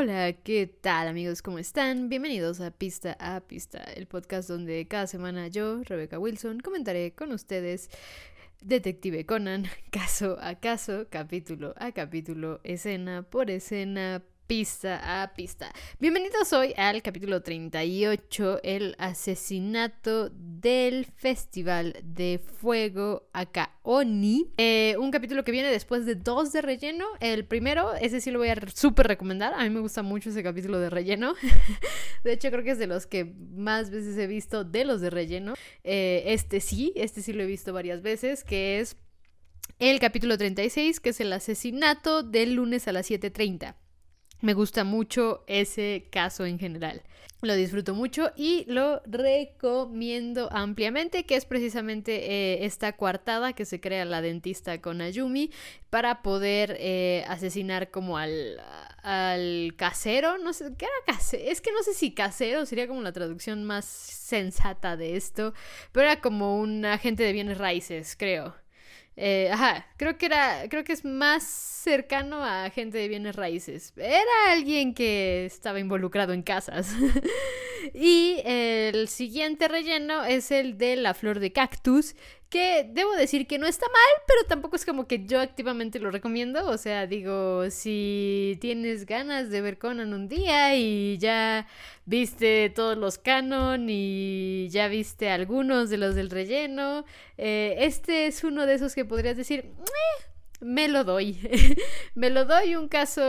Hola, ¿qué tal amigos? ¿Cómo están? Bienvenidos a Pista a Pista, el podcast donde cada semana yo, Rebecca Wilson, comentaré con ustedes Detective Conan, caso a caso, capítulo a capítulo, escena por escena, pista a pista. Bienvenidos hoy al capítulo 38, el asesinato del Festival de Fuego Akaoni. Eh, un capítulo que viene después de dos de relleno. El primero, ese sí lo voy a súper recomendar. A mí me gusta mucho ese capítulo de relleno. de hecho, creo que es de los que más veces he visto de los de relleno. Eh, este sí, este sí lo he visto varias veces, que es el capítulo 36, que es el asesinato del lunes a las 7.30. Me gusta mucho ese caso en general. Lo disfruto mucho y lo recomiendo ampliamente, que es precisamente eh, esta coartada que se crea la dentista con Ayumi para poder eh, asesinar como al, al casero. No sé, ¿qué era casero? Es que no sé si casero sería como la traducción más sensata de esto, pero era como un agente de bienes raíces, creo. Eh, ajá, creo que era, creo que es más cercano a gente de bienes raíces. Era alguien que estaba involucrado en casas. y el siguiente relleno es el de la flor de cactus, que debo decir que no está mal, pero tampoco es como que yo activamente lo recomiendo. O sea, digo, si tienes ganas de ver Conan un día y ya viste todos los canon y ya viste algunos de los del relleno, eh, este es uno de esos que podrías decir, me lo doy. me lo doy un caso,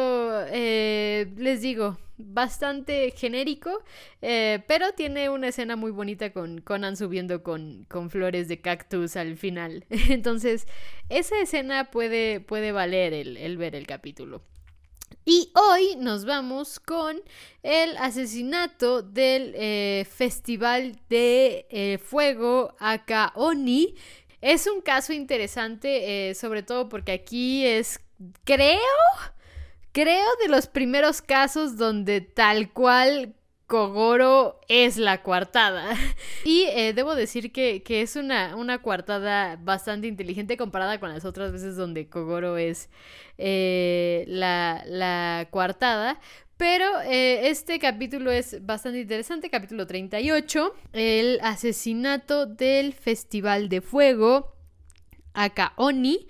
eh, les digo, bastante genérico, eh, pero tiene una escena muy bonita con Conan subiendo con, con flores de cactus al final. Entonces, esa escena puede, puede valer el, ver el capítulo. Y hoy nos vamos con el asesinato del eh, Festival de Fuego Akaoni, es un caso interesante, eh, sobre todo porque aquí es, creo, creo de los primeros casos donde tal cual Kogoro es la coartada. Y eh, debo decir que, es una, una, coartada bastante inteligente comparada con las otras veces donde Kogoro es eh, la, la coartada. Pero eh, este capítulo es bastante interesante, capítulo 38, el asesinato del Festival de Fuego, Akaoni.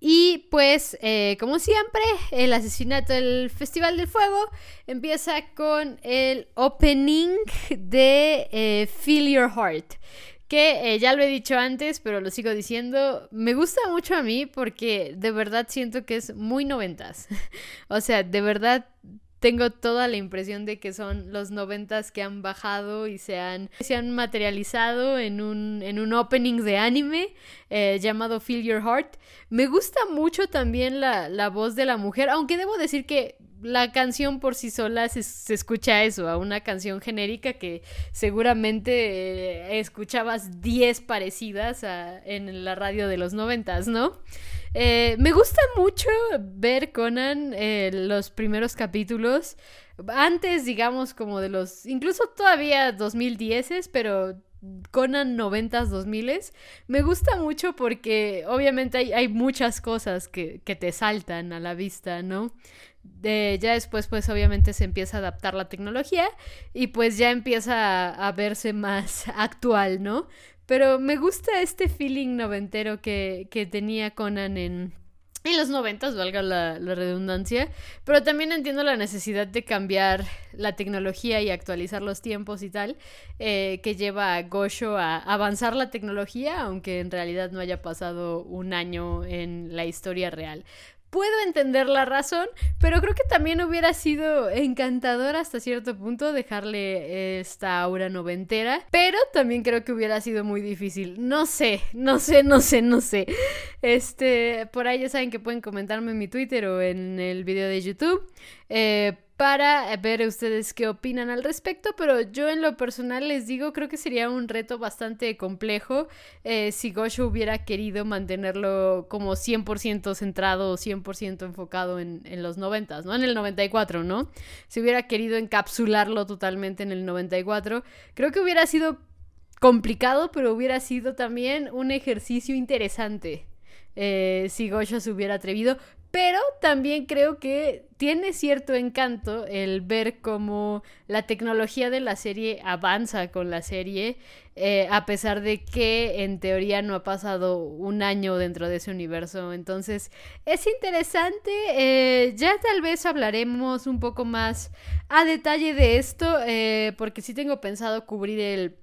Y pues, eh, como siempre, el asesinato del Festival del Fuego empieza con el opening de eh, Feel Your Heart. Que ya lo he dicho antes, pero lo sigo diciendo. Me gusta mucho a mí porque de verdad siento que es muy noventas. o sea, de verdad tengo toda la impresión de que son los noventas que han bajado y se han, se han materializado en un, en un opening de anime eh, llamado Feel Your Heart. Me gusta mucho también la, la, voz de la mujer, aunque debo decir que la canción por sí sola se, escucha eso, a una canción genérica que seguramente eh, escuchabas 10 parecidas en la radio de los noventas, ¿no? Eh, me gusta mucho ver Conan eh, los primeros capítulos. Antes, digamos, como de los. Incluso todavía 2010, pero Conan 90s, 2000s. Me gusta mucho porque obviamente hay, muchas cosas que, te saltan a la vista, ¿no? ya después, pues obviamente se empieza a adaptar la tecnología y pues ya empieza a verse más actual, ¿no? Pero me gusta este feeling noventero que, que tenía Conan en, en los noventas, valga la, redundancia, pero también entiendo la necesidad de cambiar la tecnología y actualizar los tiempos y tal, eh, que lleva a Gosho a avanzar la tecnología, aunque en realidad no haya pasado un año en la historia real puedo entender la razón, pero creo que también hubiera sido encantador hasta cierto punto dejarle esta aura noventera, pero también creo que hubiera sido muy difícil. No sé, no sé, no sé, no sé. Este, por ahí ya saben que pueden comentarme en mi Twitter o en el video de YouTube. Eh, para ver ustedes qué opinan al respecto, pero yo en lo personal les digo, creo que sería un reto bastante complejo eh, si Gosho hubiera querido mantenerlo como 100% centrado, 100% enfocado en, en los 90, ¿no? En el 94, ¿no? Si hubiera querido encapsularlo totalmente en el 94, creo que hubiera sido complicado, pero hubiera sido también un ejercicio interesante. Eh, si Gosho se hubiera atrevido, pero también creo que tiene cierto encanto el ver cómo la tecnología de la serie avanza con la serie, eh, a pesar de que en teoría no ha pasado un año dentro de ese universo. Entonces es interesante, eh, ya tal vez hablaremos un poco más a detalle de esto, eh, porque sí tengo pensado cubrir el,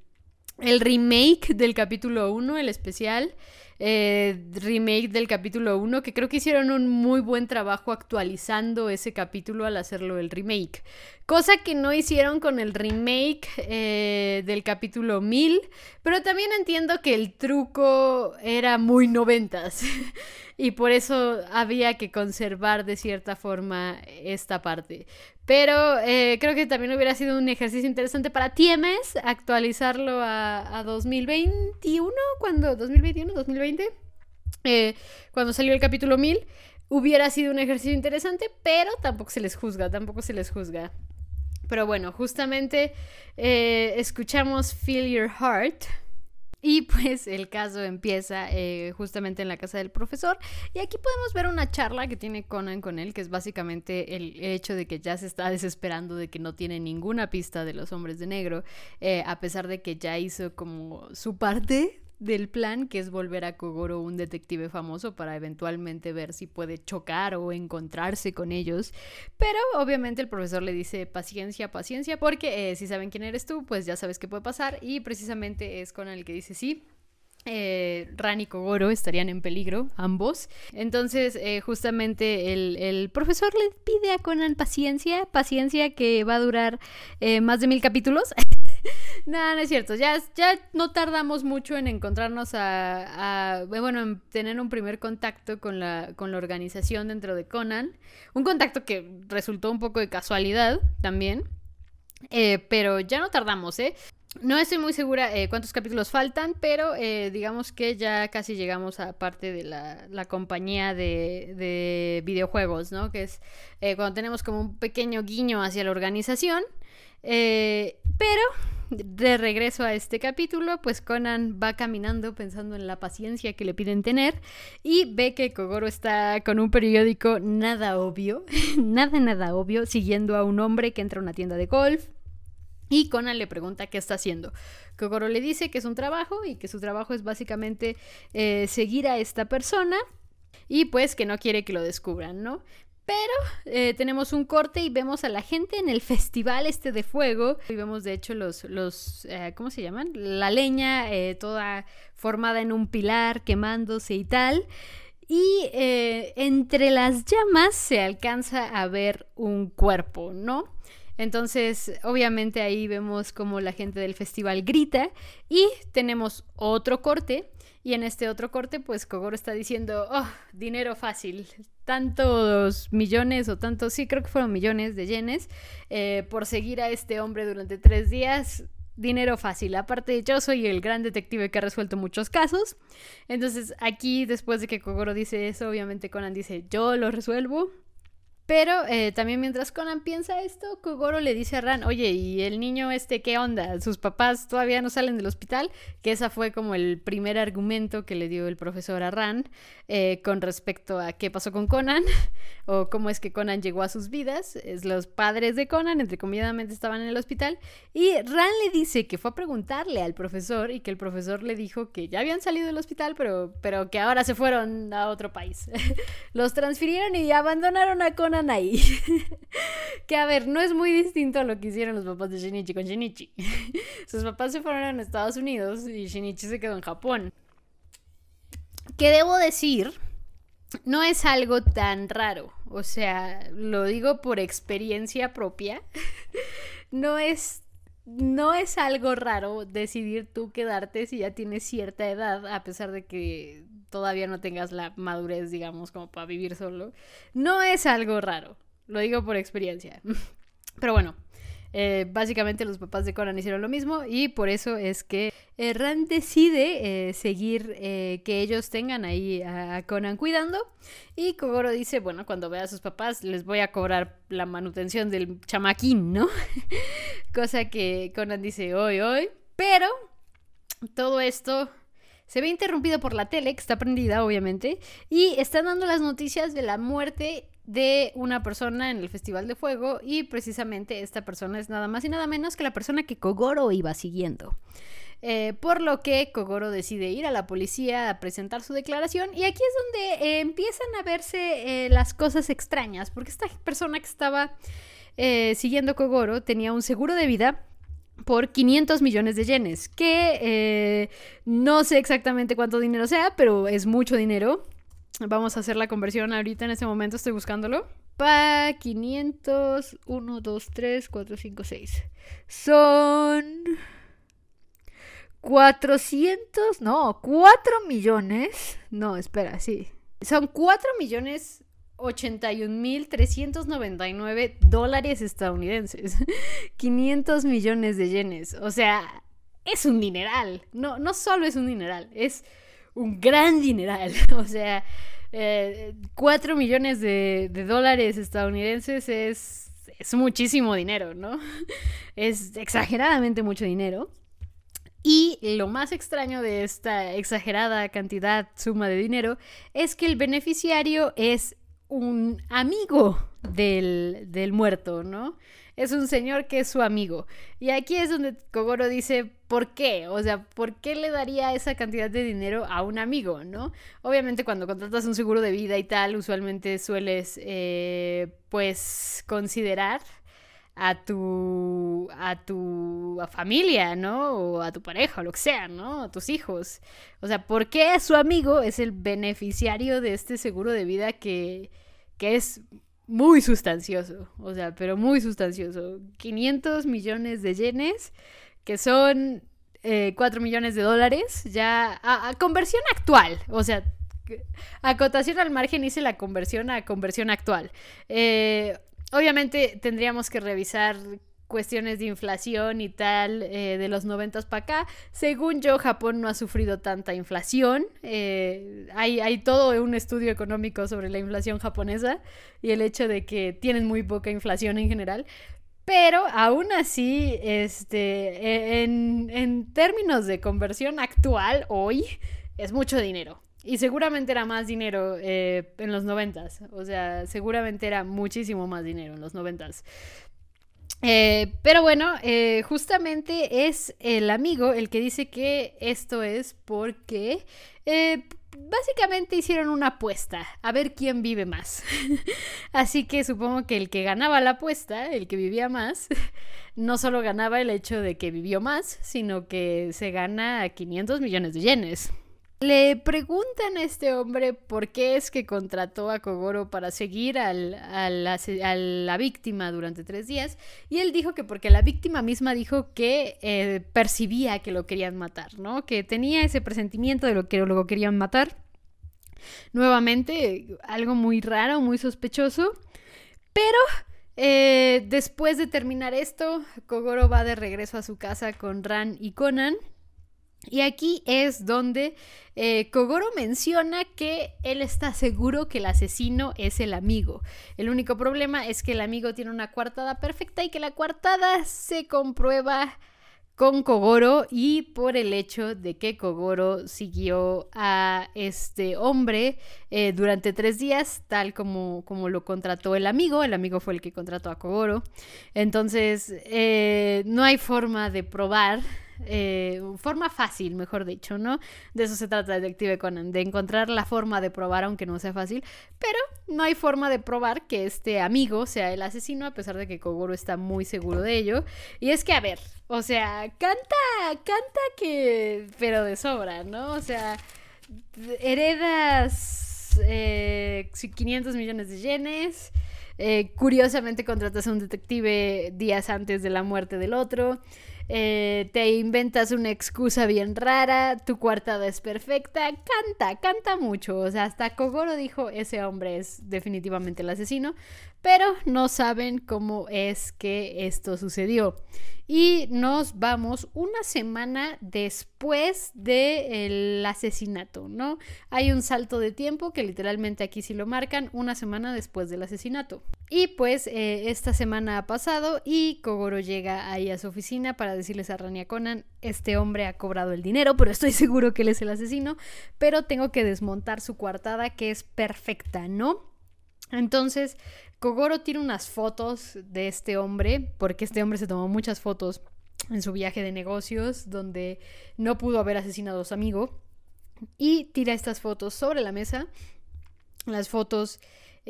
el remake del capítulo 1, el especial. Eh, remake del capítulo 1, que creo que hicieron un muy buen trabajo actualizando ese capítulo al hacerlo el remake. Cosa que no hicieron con el remake eh, del capítulo 1000, pero también entiendo que el truco era muy noventas. y por eso había que conservar de cierta forma esta parte. Pero eh, creo que también hubiera sido un ejercicio interesante para TMS actualizarlo a, 2021, cuando 2021, 2020, eh, cuando salió el capítulo 1000. Hubiera sido un ejercicio interesante, pero tampoco se les juzga, tampoco se les juzga. Pero bueno, justamente eh, escuchamos Feel Your Heart y pues el caso empieza eh, justamente en la casa del profesor. Y aquí podemos ver una charla que tiene Conan con él, que es básicamente el hecho de que ya se está desesperando de que no tiene ninguna pista de los hombres de negro, eh, a pesar de que ya hizo como su parte del plan, que es volver a Kogoro un detective famoso para eventualmente ver si puede chocar o encontrarse con ellos. Pero obviamente el profesor le dice paciencia, paciencia, porque eh, si saben quién eres tú, pues ya sabes qué puede pasar. Y precisamente es con el que dice sí. Eh, Ran y Kogoro estarían en peligro, ambos. Entonces, eh, justamente el, el, profesor le pide a Conan paciencia, paciencia que va a durar más de mil capítulos. no, no es cierto. Ya, ya no tardamos mucho en encontrarnos a, Bueno, en tener un primer contacto con la, con la organización dentro de Conan. Un contacto que resultó un poco de casualidad también. Eh, pero ya no tardamos, ¿eh? No estoy muy segura eh, cuántos capítulos faltan, pero eh, digamos que ya casi llegamos a parte de la, la compañía de, de, videojuegos, ¿no? Que es cuando tenemos como un pequeño guiño hacia la organización. Pero de regreso a este capítulo, pues Conan va caminando pensando en la paciencia que le piden tener y ve que Kogoro está con un periódico nada obvio, nada, nada obvio, siguiendo a un hombre que entra a una tienda de golf. Y Conan le pregunta qué está haciendo. Kogoro le dice que es un trabajo y que su trabajo es básicamente eh, seguir a esta persona y pues que no quiere que lo descubran, ¿no? Pero eh, tenemos un corte y vemos a la gente en el festival este de fuego. Y vemos de hecho los, los eh, ¿cómo se llaman? La leña eh, toda formada en un pilar, quemándose y tal. Y entre las llamas se alcanza a ver un cuerpo, ¿no? Entonces, obviamente ahí vemos como la gente del festival grita y tenemos otro corte y en este otro corte, pues Kogoro está diciendo, oh, dinero fácil, tantos millones o tantos, sí, creo que fueron millones de yenes, eh, por seguir a este hombre durante tres días, dinero fácil. Aparte, yo soy el gran detective que ha resuelto muchos casos. Entonces, aquí, después de que Kogoro dice eso, obviamente Conan dice, yo lo resuelvo. Pero eh, también mientras Conan piensa esto, Kogoro le dice a Ran, oye, ¿y el niño este qué onda? ¿Sus papás todavía no salen del hospital? Que esa fue como el primer argumento que le dio el profesor a Ran eh, con respecto a qué pasó con Conan o cómo es que Conan llegó a sus vidas. Es los padres de Conan, entre comilladamente, estaban en el hospital. Y Ran le dice que fue a preguntarle al profesor y que el profesor le dijo que ya habían salido del hospital, pero, pero que ahora se fueron a otro país. los transfirieron y abandonaron a Conan ahí. que a ver, no es muy distinto a lo que hicieron los papás de Shinichi con Shinichi. Sus papás se fueron a Estados Unidos y Shinichi se quedó en Japón. Que debo decir, no es algo tan raro. O sea, lo digo por experiencia propia. no es no es algo raro decidir tú quedarte si ya tienes cierta edad, a pesar de que todavía no tengas la madurez, digamos, como para vivir solo. No es algo raro, lo digo por experiencia. Pero bueno, eh, básicamente los papás de Conan hicieron lo mismo y por eso es que Ran decide eh, seguir eh, que ellos tengan ahí a Conan cuidando y Kogoro dice, bueno, cuando vea a sus papás les voy a cobrar la manutención del chamaquín, ¿no? Cosa que Conan dice, hoy, hoy, pero todo esto se ve interrumpido por la tele, que está prendida, obviamente, y están dando las noticias de la muerte de una persona en el Festival de Fuego y precisamente esta persona es nada más y nada menos que la persona que Kogoro iba siguiendo. Eh, por lo que Kogoro decide ir a la policía a presentar su declaración y aquí es donde eh, empiezan a verse eh, las cosas extrañas, porque esta persona que estaba siguiendo Kogoro tenía un seguro de vida por 500 millones de yenes, que no sé exactamente cuánto dinero sea, pero es mucho dinero. Vamos a hacer la conversión ahorita en este momento, estoy buscándolo. Pa 500, 1, 2, 3, 4, 5, 6. Son 400, no, 4 millones. No, espera, sí. Son 4 millones 81 mil 399 dólares estadounidenses. 500 millones de yenes. O sea, es un dineral. No, no solo es un dineral, es un gran dineral. O sea, 4 eh, millones de, de, dólares estadounidenses es, es muchísimo dinero, ¿no? Es exageradamente mucho dinero. Y lo más extraño de esta exagerada cantidad, suma de dinero, es que el beneficiario es un amigo del, del, muerto, ¿no? Es un señor que es su amigo. Y aquí es donde Kogoro dice, ¿por qué? O sea, ¿por qué le daría esa cantidad de dinero a un amigo, ¿no? Obviamente cuando contratas un seguro de vida y tal, usualmente sueles, eh, pues, considerar a tu, a tu familia, ¿no? O a tu pareja, o lo que sea, ¿no? A tus hijos. O sea, ¿por qué su amigo es el beneficiario de este seguro de vida que, que es muy sustancioso? O sea, pero muy sustancioso. 500 millones de yenes, que son 4 eh, millones de dólares, ya a, a conversión actual. O sea, acotación al margen hice la conversión a conversión actual. Eh, obviamente tendríamos que revisar cuestiones de inflación y tal eh, de los noventas para acá. Según yo, Japón no ha sufrido tanta inflación. Eh, hay, hay, todo un estudio económico sobre la inflación japonesa y el hecho de que tienen muy poca inflación en general. Pero aún así, este, e, en, en términos de conversión actual, hoy, es mucho dinero. Y seguramente era más dinero eh, en los noventas. O sea, seguramente era muchísimo más dinero en los noventas. Eh, pero bueno, eh, justamente es el amigo el que dice que esto es porque básicamente hicieron una apuesta a ver quién vive más. Así que supongo que el que ganaba la apuesta, el que vivía más, no solo ganaba el hecho de que vivió más, sino que se gana 500 millones de yenes. Le preguntan a este hombre por qué es que contrató a Kogoro para seguir a, la, víctima durante tres días y él dijo que porque la víctima misma dijo que eh, percibía que lo querían matar, ¿no? Que tenía ese presentimiento de lo que lo querían matar. Nuevamente, algo muy raro, muy sospechoso, pero eh, después de terminar esto, Kogoro va de regreso a su casa con Ran y Conan y aquí es donde eh, Kogoro menciona que él está seguro que el asesino es el amigo. El único problema es que el amigo tiene una coartada perfecta y que la coartada se comprueba con Kogoro y por el hecho de que Kogoro siguió a este hombre eh, durante tres días, tal como, como lo contrató el amigo. El amigo fue el que contrató a Kogoro. Entonces, eh, no hay forma de probar eh, forma fácil, mejor dicho, ¿no? De eso se trata Detective Conan, de encontrar la forma de probar aunque no sea fácil, pero no hay forma de probar que este amigo sea el asesino a pesar de que Kogoro está muy seguro de ello. Y es que, a ver, o sea, canta, canta que, pero de sobra, ¿no? O sea, heredas eh, 500 millones de yenes. Eh, curiosamente contratas a un detective días antes de la muerte del otro. Eh, te inventas una excusa bien rara, tu cuartada es perfecta, canta, canta mucho. O sea, hasta Kogoro dijo, ese hombre es definitivamente el asesino, pero no saben cómo es que esto sucedió. Y nos vamos una semana después del asesinato, ¿no? Hay un salto de tiempo que literalmente aquí sí lo marcan, una semana después del asesinato. Y pues eh, esta semana ha pasado y Kogoro llega ahí a su oficina para decirles a Rania Conan, este hombre ha cobrado el dinero, pero estoy seguro que él es el asesino, pero tengo que desmontar su coartada que es perfecta, ¿no? Entonces, Kogoro tiene unas fotos de este hombre, porque este hombre se tomó muchas fotos en su viaje de negocios, donde no pudo haber asesinado a su amigo, y tira estas fotos sobre la mesa. Las fotos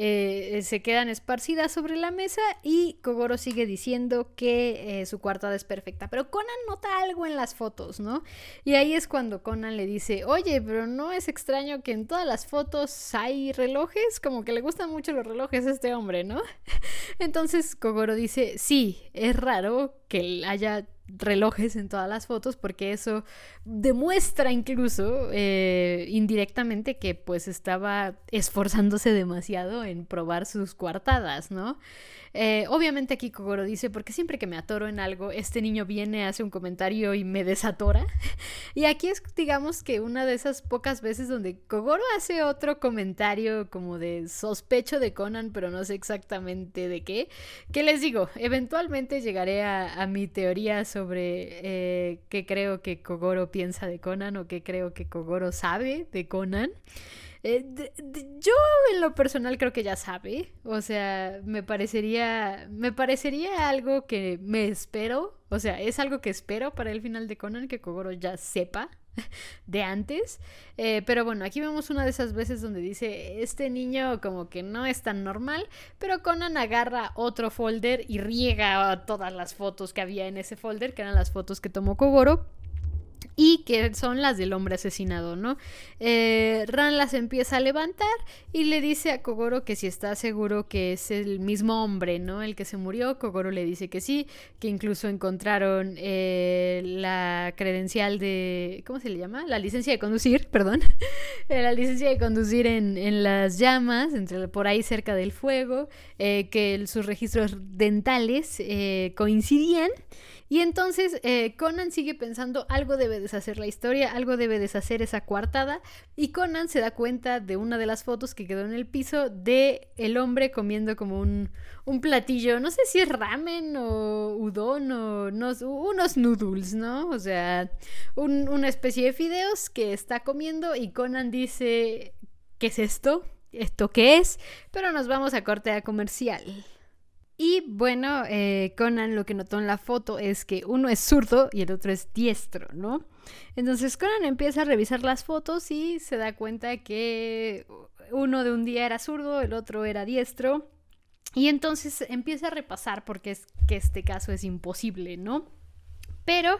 eh, se quedan esparcidas sobre la mesa y Kogoro sigue diciendo que eh, su coartada es perfecta. Pero Conan nota algo en las fotos, ¿no? Y ahí es cuando Conan le dice, oye, pero no es extraño que en todas las fotos hay relojes, como que le gustan mucho los relojes a este hombre, ¿no? Entonces Kogoro dice, sí, es raro que haya relojes en todas las fotos porque eso demuestra incluso eh, indirectamente que pues estaba esforzándose demasiado en probar sus coartadas, ¿no? Eh, obviamente aquí Kogoro dice, porque siempre que me atoro en algo, este niño viene, hace un comentario y me desatora. y aquí es, digamos que una de esas pocas veces donde Kogoro hace otro comentario como de sospecho de Conan, pero no sé exactamente de qué. Que les digo, eventualmente llegaré a, mi teoría sobre eh, qué creo que Kogoro piensa de Conan o qué creo que Kogoro sabe de Conan. Eh, yo en lo personal creo que ya sabe, o sea, me parecería, me parecería algo que me espero, o sea, es algo que espero para el final de Conan que Kogoro ya sepa de antes, eh, pero bueno, aquí vemos una de esas veces donde dice, este niño como que no es tan normal, pero Conan agarra otro folder y riega todas las fotos que había en ese folder, que eran las fotos que tomó Kogoro y que son las del hombre asesinado, ¿no? Eh, Ran las empieza a levantar y le dice a Kogoro que si está seguro que es el mismo hombre, ¿no? El que se murió. Kogoro le dice que sí, que incluso encontraron eh, la credencial de, ¿cómo se le llama? La licencia de conducir, perdón. Eh, la licencia de conducir en, las llamas, entre, por ahí cerca del fuego, que sus registros dentales coincidían. Y entonces Conan sigue pensando, algo debe deshacer la historia, algo debe deshacer esa coartada. Y Conan se da cuenta de una de las fotos que quedó en el piso de el hombre comiendo como un, un platillo, no sé si es ramen o udon o unos noodles, ¿no? O sea, una especie de fideos que está comiendo y Conan dice, ¿qué es esto? ¿Esto qué es? Pero nos vamos a corte a comercial. Y bueno, eh, Conan lo que notó en la foto es que uno es zurdo y el otro es diestro, ¿no? Entonces Conan empieza a revisar las fotos y se da cuenta que uno de un día era zurdo, el otro era diestro. Y entonces empieza a repasar porque es que este caso es imposible, ¿no? Pero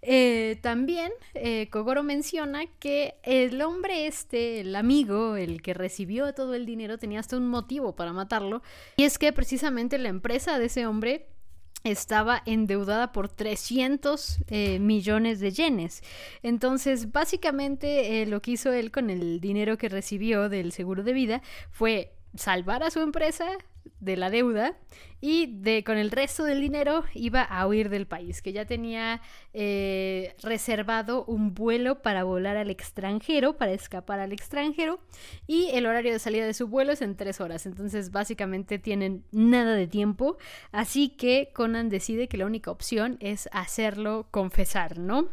eh, también eh, Kogoro menciona que el hombre este, el amigo, el que recibió todo el dinero, tenía hasta un motivo para matarlo. Y es que precisamente la empresa de ese hombre estaba endeudada por 300 eh, millones de yenes. Entonces, básicamente lo que hizo él con el dinero que recibió del seguro de vida fue salvar a su empresa, de la deuda y de con el resto del dinero iba a huir del país, que ya tenía eh, reservado un vuelo para volar al extranjero, para escapar al extranjero, y el horario de salida de su vuelo es en tres horas, entonces básicamente tienen nada de tiempo, así que Conan decide que la única opción es hacerlo confesar, ¿no?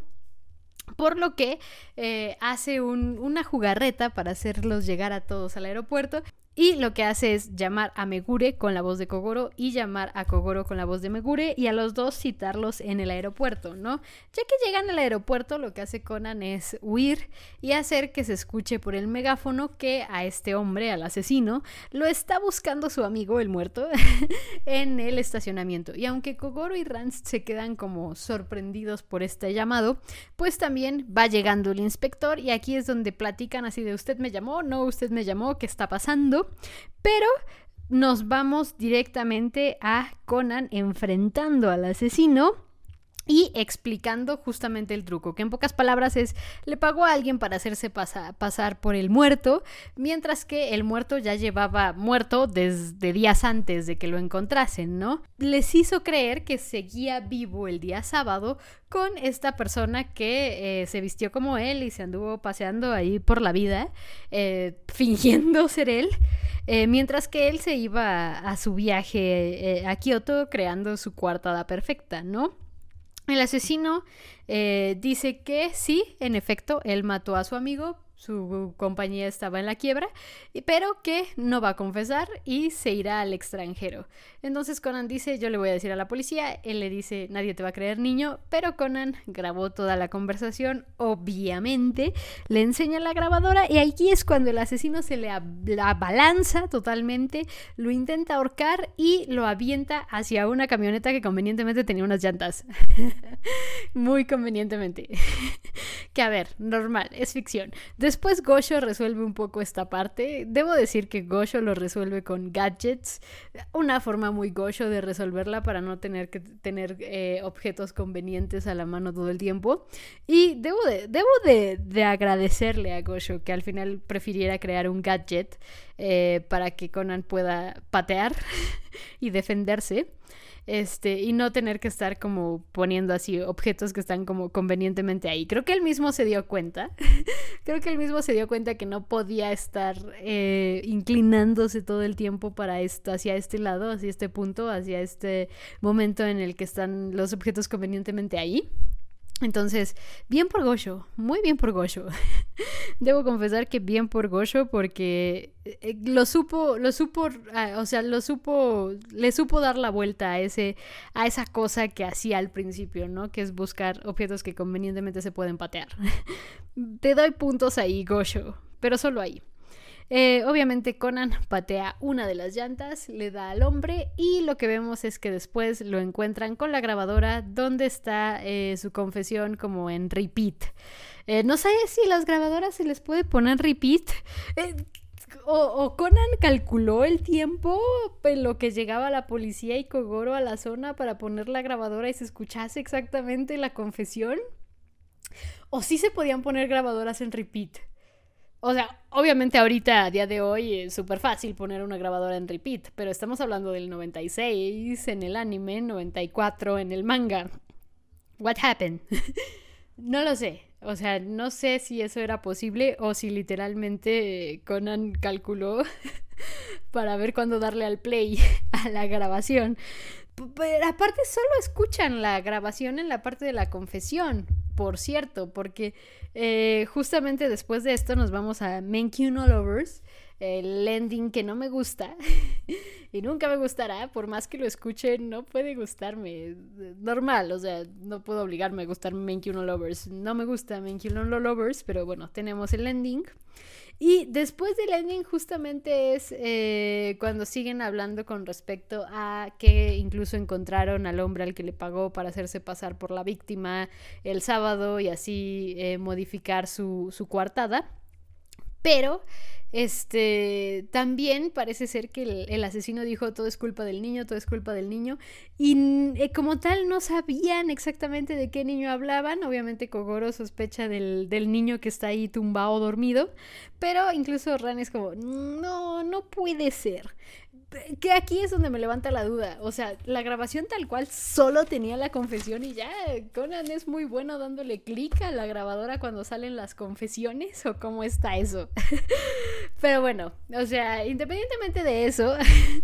Por lo que eh, hace una jugarreta para hacerlos llegar a todos al aeropuerto y lo que hace es llamar a Megure con la voz de Kogoro y llamar a Kogoro con la voz de Megure y a los dos citarlos en el aeropuerto, ¿no? Ya que llegan al aeropuerto, lo que hace Conan es huir y hacer que se escuche por el megáfono que a este hombre, al asesino, lo está buscando su amigo, el muerto, en el estacionamiento. Y aunque Kogoro y Rance se quedan como sorprendidos por este llamado, pues también va llegando el inspector y aquí es donde platican así de usted me llamó, no, usted me llamó, ¿qué está pasando? Pero nos vamos directamente a Conan enfrentando al asesino y explicando justamente el truco, que en pocas palabras es, le pagó a alguien para hacerse pasar por el muerto, mientras que el muerto ya llevaba muerto desde días antes de que lo encontrasen, ¿no? Les hizo creer que seguía vivo el día sábado con esta persona que eh, se vistió como él y se anduvo paseando ahí por la vida, eh, fingiendo ser él. eh, mientras que él se iba a, su viaje a Kioto creando su cuartada perfecta, ¿no? El asesino eh, dice que sí, en efecto, él mató a su amigo, su compañía estaba en la quiebra, pero que no va a confesar y se irá al extranjero. Entonces Conan dice, yo le voy a decir a la policía, él le dice, nadie te va a creer niño, pero Conan grabó toda la conversación, obviamente, le enseña la grabadora y aquí es cuando el asesino se le abalanza totalmente, lo intenta ahorcar y lo avienta hacia una camioneta que convenientemente tenía unas llantas. Muy convenientemente. que a ver, normal, es ficción. Después Gosho resuelve un poco esta parte. Debo decir que Gosho lo resuelve con gadgets, una forma muy Gosho de resolverla para no tener que tener eh, objetos convenientes a la mano todo el tiempo. Y debo de, debo de, agradecerle a Gosho que al final prefiriera crear un gadget eh, para que Conan pueda patear y defenderse este, y no tener que estar como poniendo así objetos que están como convenientemente ahí. Creo que él mismo se dio cuenta, creo que él mismo se dio cuenta que no podía estar eh, inclinándose todo el tiempo para esto, hacia este lado, hacia este punto, hacia este momento en el que están los objetos convenientemente ahí. Entonces, bien por Gosho, muy bien por Gosho. Debo confesar que bien por Gosho porque eh, lo supo, lo supo, ah, o sea, lo supo, le supo dar la vuelta a ese, a esa cosa que hacía al principio, ¿no? Que es buscar objetos que convenientemente se pueden patear. Te doy puntos ahí, Gosho, pero solo ahí. Eh, obviamente Conan patea una de las llantas, le da al hombre y lo que vemos es que después lo encuentran con la grabadora donde está eh, su confesión como en repeat. Eh, no sé si las grabadoras se les puede poner repeat. O, Conan calculó el tiempo en lo que llegaba la policía y Kogoro a la zona para poner la grabadora y se escuchase exactamente la confesión. O si se podían poner grabadoras en repeat. O sea, obviamente ahorita, a día de hoy, es súper fácil poner una grabadora en repeat, pero estamos hablando del 96 en el anime, 94 en el manga. What happened? no lo sé. O sea, no sé si eso era posible o si literalmente Conan calculó para ver cuándo darle al play a la grabación. Pero aparte solo escuchan la grabación en la parte de la confesión, por cierto, porque eh, justamente después de esto nos vamos a Menkyu All Lovers, el ending que no me gusta y nunca me gustará, por más que lo escuche, no puede gustarme. Normal, o sea, no puedo obligarme a gustarme Menkyu All Lovers. No me gusta Menkyu All Lovers, pero bueno, tenemos el ending. Y después del ending justamente es eh, cuando siguen hablando con respecto a que incluso encontraron al hombre al que le pagó para hacerse pasar por la víctima el sábado y así eh, modificar su, su coartada. Pero este, también parece ser que el, asesino dijo todo es culpa del niño, todo es culpa del niño. Y eh, como tal no sabían exactamente de qué niño hablaban. Obviamente Kogoro sospecha del, del niño que está ahí tumbado dormido. Pero incluso Ran es como, no, no puede ser que aquí es donde me levanta la duda. O sea, la grabación tal cual solo tenía la confesión y ya. Conan es muy bueno dándole clic a la grabadora cuando salen las confesiones o cómo está eso. Pero bueno, o sea, independientemente de eso,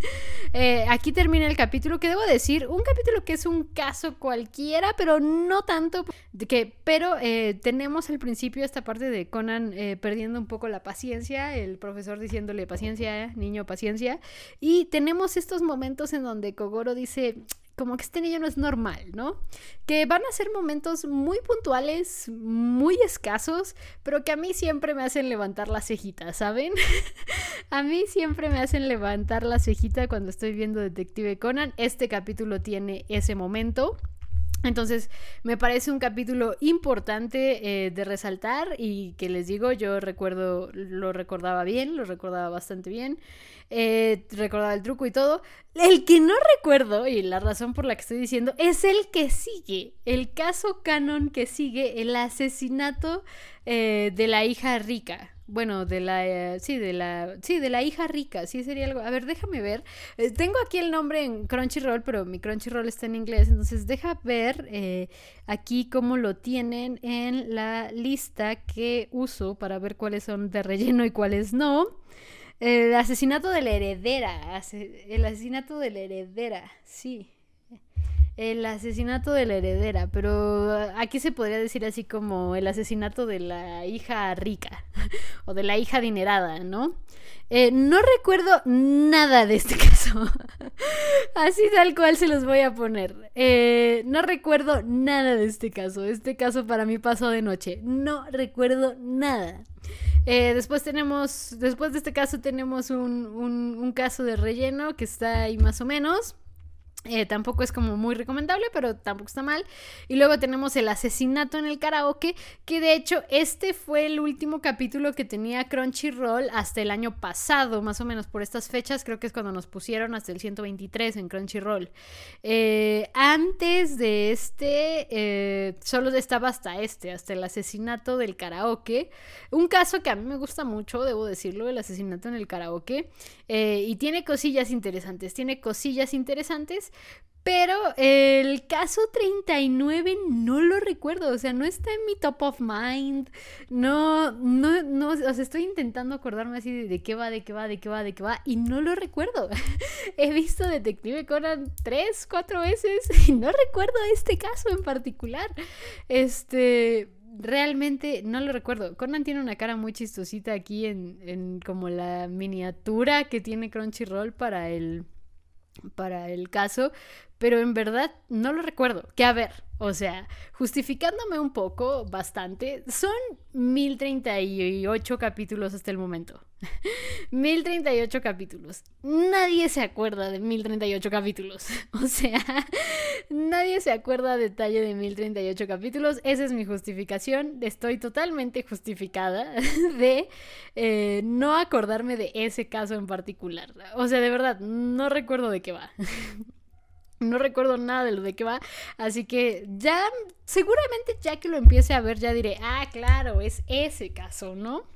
eh, aquí termina el capítulo que debo decir, un capítulo que es un caso cualquiera, pero no tanto. Que, pero eh, tenemos al principio esta parte de Conan eh, perdiendo un poco la paciencia, el profesor diciéndole paciencia, niño, paciencia. Y y tenemos estos momentos en donde Kogoro dice, como que este niño no es normal, ¿no? Que van a ser momentos muy puntuales, muy escasos, pero que a mí siempre me hacen levantar la cejita, ¿saben? a mí siempre me hacen levantar la cejita cuando estoy viendo Detective Conan. Este capítulo tiene ese momento. Entonces, me parece un capítulo importante eh, de resaltar y que les digo, yo recuerdo, lo recordaba bien, lo recordaba bastante bien, eh, recordaba el truco y todo. El que no recuerdo, y la razón por la que estoy diciendo, es el que sigue, el caso canon que sigue, el asesinato eh, de la hija rica. Bueno, de la, eh, sí, de la, sí, de la hija rica, sí sería algo. A ver, déjame ver. Eh, tengo aquí el nombre en Crunchyroll, pero mi Crunchyroll está en inglés, entonces deja ver eh, aquí cómo lo tienen en la lista que uso para ver cuáles son de relleno y cuáles no. El asesinato de la heredera. El asesinato de la heredera, sí. El asesinato de la heredera, pero aquí se podría decir así como el asesinato de la hija rica o de la hija adinerada, ¿no? Eh, no recuerdo nada de este caso. Así tal cual se los voy a poner. Eh, no recuerdo nada de este caso. Este caso para mí pasó de noche. No recuerdo nada. Eh, después tenemos, después de este caso tenemos un, un caso de relleno que está ahí más o menos. Eh, tampoco es como muy recomendable, pero tampoco está mal. Y luego tenemos el asesinato en el karaoke, que de hecho este fue el último capítulo que tenía Crunchyroll hasta el año pasado, más o menos por estas fechas, creo que es cuando nos pusieron hasta el 123 en Crunchyroll. Eh, antes de este, eh, solo estaba hasta este, hasta el asesinato del karaoke. Un caso que a mí me gusta mucho, debo decirlo, el asesinato en el karaoke. y tiene cosillas interesantes, tiene cosillas interesantes. Pero el caso 39 no lo recuerdo, o sea, no está en mi top of mind. No, no, no, o sea, estoy intentando acordarme así de, qué va, de qué va, de qué va, de qué va, y no lo recuerdo. He visto Detective Conan tres, cuatro veces y no recuerdo este caso en particular. Este, realmente no lo recuerdo. Conan tiene una cara muy chistosita aquí en, en como la miniatura que tiene Crunchyroll para el para el caso, pero en verdad no lo recuerdo. Que a ver, o sea, justificándome un poco, bastante, son 1038 capítulos hasta el momento. 1038 capítulos. Nadie se acuerda de 1038 capítulos. O sea, nadie se acuerda a detalle de 1038 capítulos. Esa es mi justificación. Estoy totalmente justificada de eh, no acordarme de ese caso en particular. O sea, de verdad, no recuerdo de qué va. No recuerdo nada de lo de qué va, así que ya, seguramente ya que lo empiece a ver, ya diré, ah, claro, es ese caso, ¿no?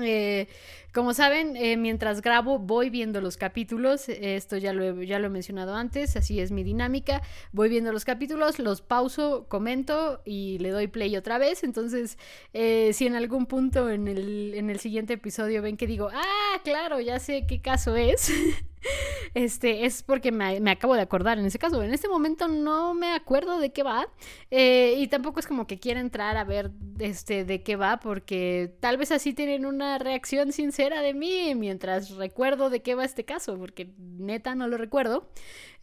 Eh, como saben, eh, mientras grabo voy viendo los capítulos, esto ya lo, he, ya lo he mencionado antes, así es mi dinámica, voy viendo los capítulos, los pauso, comento y le doy play otra vez, entonces eh, si en algún punto en el, en el siguiente episodio ven que digo, ah, claro, ya sé qué caso es, este, es porque me, acabo de acordar en ese caso. En este momento no me acuerdo de qué va. Eh, y tampoco es como que quiera entrar a ver este, de qué va, porque tal vez así tienen una reacción sincera de mí mientras recuerdo de qué va este caso, porque neta no lo recuerdo.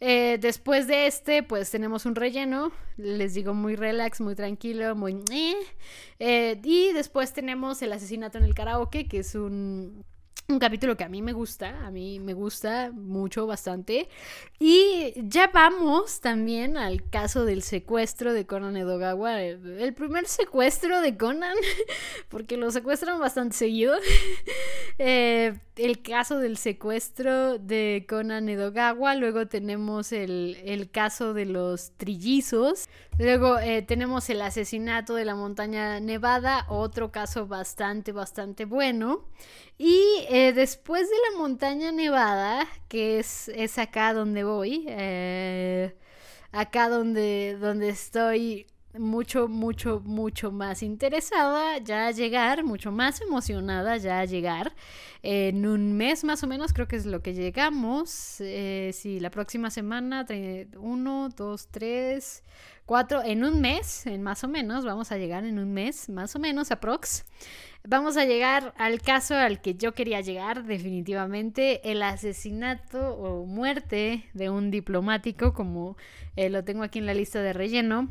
Eh, después de este, pues tenemos un relleno. Les digo, muy relax, muy tranquilo, muy... Eh, y después tenemos el asesinato en el karaoke, que es un un capítulo que a mí me gusta, a mí me gusta mucho, bastante. Y ya vamos también al caso del secuestro de Conan Edogawa, el primer secuestro de Conan, porque lo secuestran bastante seguido. Eh, el caso del secuestro de Conan Edogawa, luego tenemos el, el caso de los trillizos, luego eh, tenemos el asesinato de la montaña Nevada, otro caso bastante, bastante bueno. Y eh, después de la montaña nevada, que es, es acá donde voy, eh, acá donde, donde estoy mucho, mucho, mucho más interesada ya a llegar, mucho más emocionada ya a llegar. en un mes más o menos creo que es lo que llegamos. Eh, si la próxima semana, uno, dos, tres, cuatro, en un mes, en más o menos, vamos a llegar en un mes, más o menos, aprox. Vamos a llegar al caso al que yo quería llegar definitivamente, el asesinato o muerte de un diplomático, como eh, lo tengo aquí en la lista de relleno.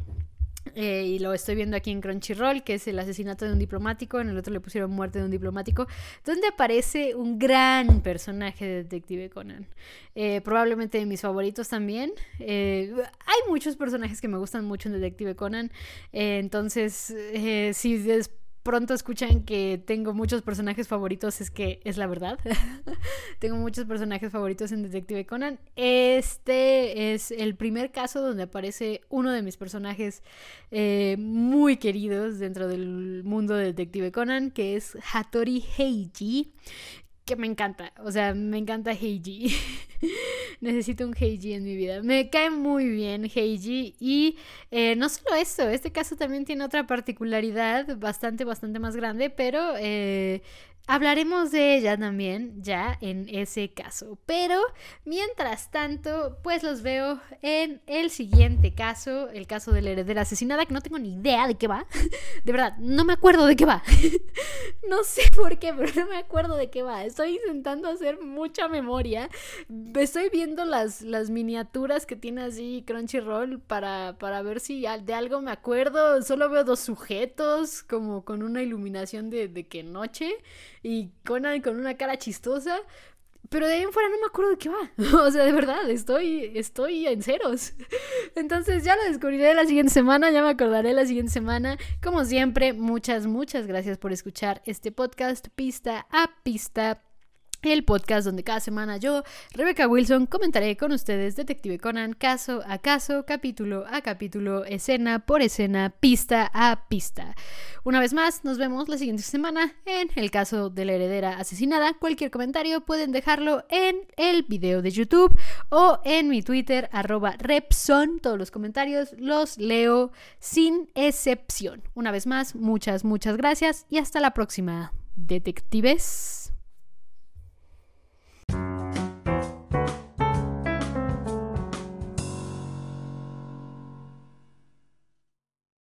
Eh, y lo estoy viendo aquí en Crunchyroll, que es el asesinato de un diplomático, en el otro le pusieron muerte de un diplomático, donde aparece un gran personaje de Detective Conan. Eh, probablemente de mis favoritos también. hay muchos personajes que me gustan mucho en Detective Conan, entonces si después pronto escuchan que tengo muchos personajes favoritos, es que es la verdad. tengo muchos personajes favoritos en Detective Conan. Este es el primer caso donde aparece uno de mis personajes eh, muy queridos dentro del mundo de Detective Conan, que es Hattori Heiji, que me encanta. O sea, me encanta Heiji. Necesito un Heiji en mi vida. Me cae muy bien Heiji. Y eh, no solo esto, este caso también tiene otra particularidad bastante, bastante más grande, pero eh, Hablaremos de ella también ya en ese caso. Pero mientras tanto, pues los veo en el siguiente caso, el caso de la heredera asesinada, que no tengo ni idea de qué va. De verdad, no me acuerdo de qué va. No sé por qué, pero no me acuerdo de qué va. Estoy intentando hacer mucha memoria. Estoy viendo las, las miniaturas que tiene así Crunchyroll para, para ver si de algo me acuerdo. Solo veo dos sujetos, como con una iluminación de, de que noche y Conan con una cara chistosa. Pero de ahí en fuera no me acuerdo de qué va. O sea, de verdad, estoy, estoy en ceros. Entonces ya lo descubriré la siguiente semana, ya me acordaré la siguiente semana. Como siempre, muchas, muchas gracias por escuchar este podcast pista a pista el podcast donde cada semana yo, Rebecca Wilson, comentaré con ustedes Detective Conan caso a caso, capítulo a capítulo, escena por escena, pista a pista. Una vez más, nos vemos la siguiente semana en el caso de la heredera asesinada. Cualquier comentario pueden dejarlo en el video de YouTube o en mi Twitter, arroba Repson. Todos los comentarios los leo sin excepción. Una vez más, muchas, muchas gracias y hasta la próxima, detectives.